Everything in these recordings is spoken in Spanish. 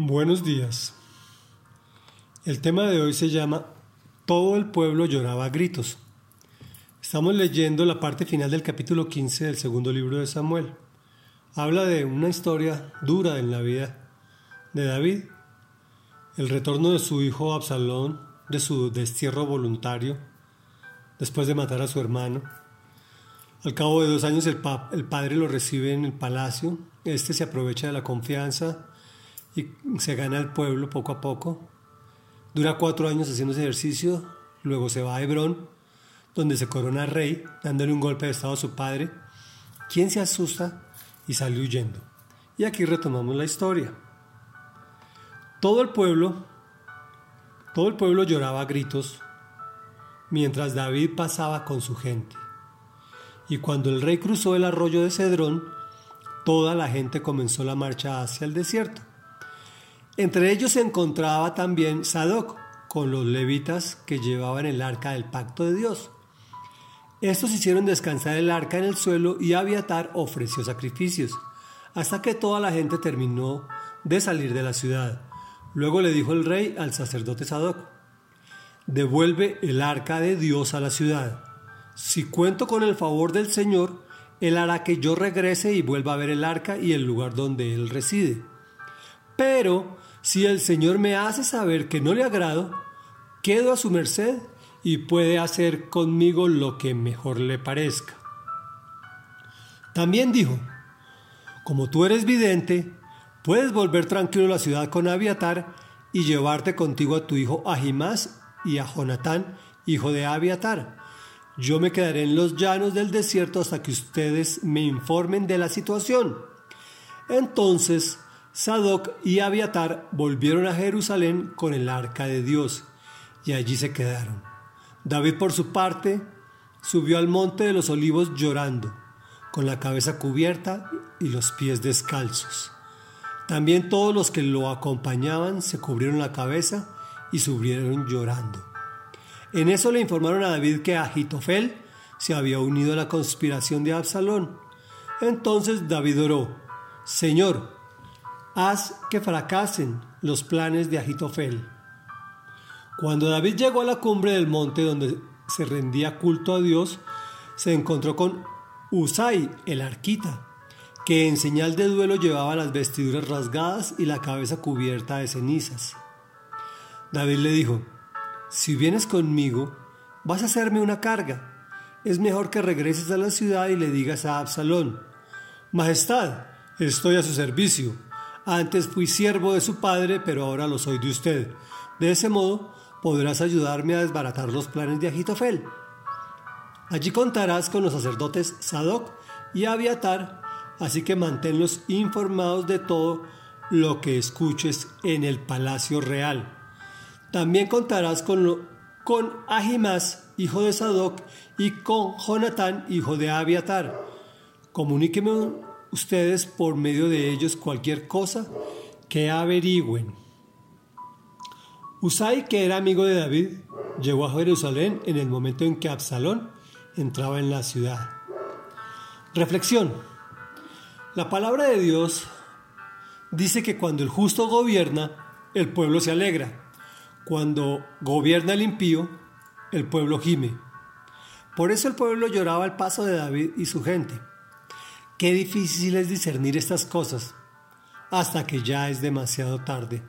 Buenos días. El tema de hoy se llama Todo el pueblo lloraba a gritos. Estamos leyendo la parte final del capítulo 15 del segundo libro de Samuel. Habla de una historia dura en la vida de David, el retorno de su hijo Absalón de su destierro voluntario después de matar a su hermano. Al cabo de dos años el, el padre lo recibe en el palacio, este se aprovecha de la confianza y se gana el pueblo poco a poco. Dura cuatro años haciendo ese ejercicio, luego se va a Hebrón, donde se corona rey, dándole un golpe de estado a su padre, quien se asusta y sale huyendo. Y aquí retomamos la historia. Todo el pueblo, todo el pueblo lloraba a gritos mientras David pasaba con su gente. Y cuando el rey cruzó el arroyo de Cedrón, toda la gente comenzó la marcha hacia el desierto. Entre ellos se encontraba también Sadoc, con los levitas que llevaban el arca del pacto de Dios. Estos hicieron descansar el arca en el suelo y Abiatar ofreció sacrificios, hasta que toda la gente terminó de salir de la ciudad. Luego le dijo el rey al sacerdote Sadoc, devuelve el arca de Dios a la ciudad. Si cuento con el favor del Señor, Él hará que yo regrese y vuelva a ver el arca y el lugar donde Él reside. Pero si el Señor me hace saber que no le agrado, quedo a su merced y puede hacer conmigo lo que mejor le parezca. También dijo, como tú eres vidente, puedes volver tranquilo a la ciudad con Abiatar y llevarte contigo a tu hijo Ahimás y a Jonatán, hijo de Abiatar. Yo me quedaré en los llanos del desierto hasta que ustedes me informen de la situación. Entonces Sadoc y Abiatar volvieron a Jerusalén con el arca de Dios y allí se quedaron. David por su parte subió al monte de los olivos llorando, con la cabeza cubierta y los pies descalzos. También todos los que lo acompañaban se cubrieron la cabeza y subieron llorando. En eso le informaron a David que Agitofel se había unido a la conspiración de Absalón. Entonces David oró, Señor, haz que fracasen los planes de Agitofel. Cuando David llegó a la cumbre del monte donde se rendía culto a Dios, se encontró con Usai, el arquita, que en señal de duelo llevaba las vestiduras rasgadas y la cabeza cubierta de cenizas. David le dijo, si vienes conmigo, vas a hacerme una carga. Es mejor que regreses a la ciudad y le digas a Absalón, Majestad, estoy a su servicio antes fui siervo de su padre, pero ahora lo soy de usted. De ese modo podrás ayudarme a desbaratar los planes de Agitofel. Allí contarás con los sacerdotes Sadoc y Abiatar, así que manténlos informados de todo lo que escuches en el palacio real. También contarás con, con Ahimás, hijo de Sadoc, y con Jonatán, hijo de Abiatar. Comuníqueme ustedes por medio de ellos cualquier cosa que averigüen. Usai, que era amigo de David, llegó a Jerusalén en el momento en que Absalón entraba en la ciudad. Reflexión. La palabra de Dios dice que cuando el justo gobierna, el pueblo se alegra. Cuando gobierna el impío, el pueblo gime. Por eso el pueblo lloraba al paso de David y su gente. Qué difícil es discernir estas cosas hasta que ya es demasiado tarde.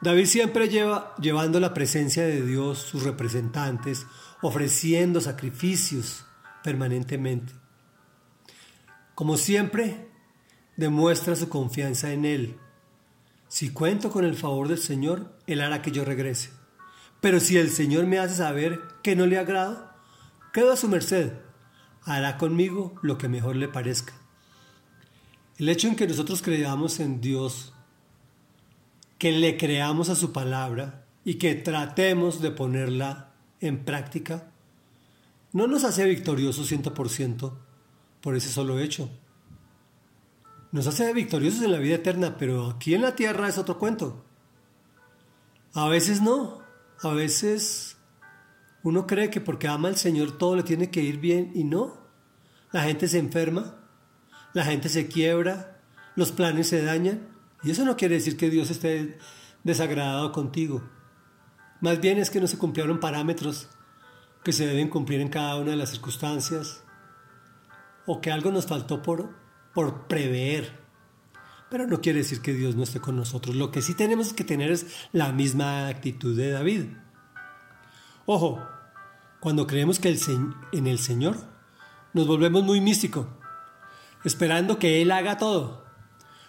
David siempre lleva llevando la presencia de Dios, sus representantes, ofreciendo sacrificios permanentemente. Como siempre, demuestra su confianza en Él. Si cuento con el favor del Señor, Él hará que yo regrese. Pero si el Señor me hace saber que no le agrada, quedo a su merced hará conmigo lo que mejor le parezca. El hecho en que nosotros creamos en Dios, que le creamos a su palabra y que tratemos de ponerla en práctica, no nos hace victoriosos 100% por ese solo hecho. Nos hace victoriosos en la vida eterna, pero aquí en la tierra es otro cuento. A veces no, a veces uno cree que porque ama al Señor todo le tiene que ir bien y no. La gente se enferma, la gente se quiebra, los planes se dañan Y eso no quiere decir que Dios esté desagradado contigo. Más bien es que no se cumplieron parámetros que se deben cumplir en cada una de las circunstancias o que algo nos faltó por, por prever. Pero no quiere decir que Dios no esté con nosotros. Lo que sí tenemos que tener es la misma actitud de David. Ojo, cuando creemos que el, en el Señor, nos volvemos muy místicos, esperando que Él haga todo.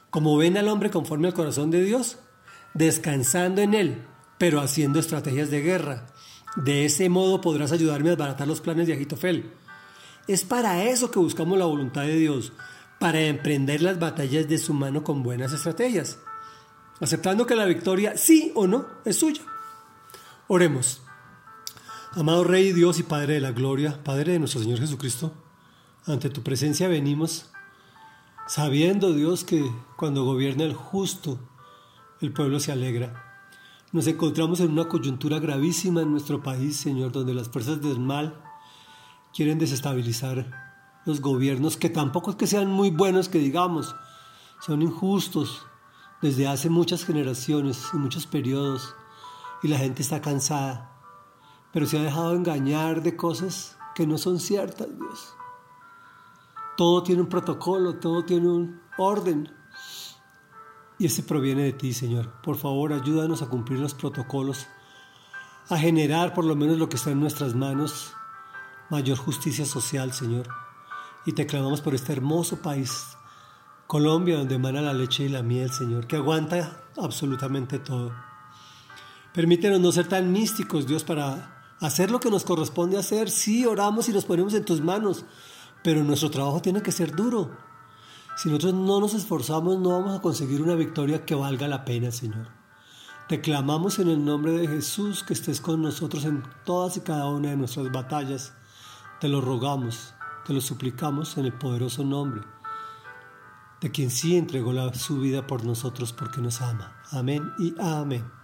Como ven al hombre conforme al corazón de Dios, descansando en Él, pero haciendo estrategias de guerra. De ese modo podrás ayudarme a desbaratar los planes de Agitofel. Es para eso que buscamos la voluntad de Dios, para emprender las batallas de su mano con buenas estrategias, aceptando que la victoria, sí o no, es suya. Oremos. Amado Rey, Dios y Padre de la Gloria, Padre de nuestro Señor Jesucristo, ante tu presencia venimos sabiendo, Dios, que cuando gobierna el justo, el pueblo se alegra. Nos encontramos en una coyuntura gravísima en nuestro país, Señor, donde las fuerzas del mal quieren desestabilizar los gobiernos, que tampoco es que sean muy buenos, que digamos, son injustos desde hace muchas generaciones y muchos periodos, y la gente está cansada, pero se ha dejado engañar de cosas que no son ciertas, Dios. Todo tiene un protocolo, todo tiene un orden. Y ese proviene de ti, Señor. Por favor, ayúdanos a cumplir los protocolos, a generar por lo menos lo que está en nuestras manos, mayor justicia social, Señor. Y te clamamos por este hermoso país, Colombia, donde emana la leche y la miel, Señor, que aguanta absolutamente todo. Permítenos no ser tan místicos, Dios, para hacer lo que nos corresponde hacer. Sí, oramos y nos ponemos en tus manos, pero nuestro trabajo tiene que ser duro. Si nosotros no nos esforzamos, no vamos a conseguir una victoria que valga la pena, Señor. Te clamamos en el nombre de Jesús que estés con nosotros en todas y cada una de nuestras batallas. Te lo rogamos, te lo suplicamos en el poderoso nombre de quien sí entregó su vida por nosotros porque nos ama. Amén y amén.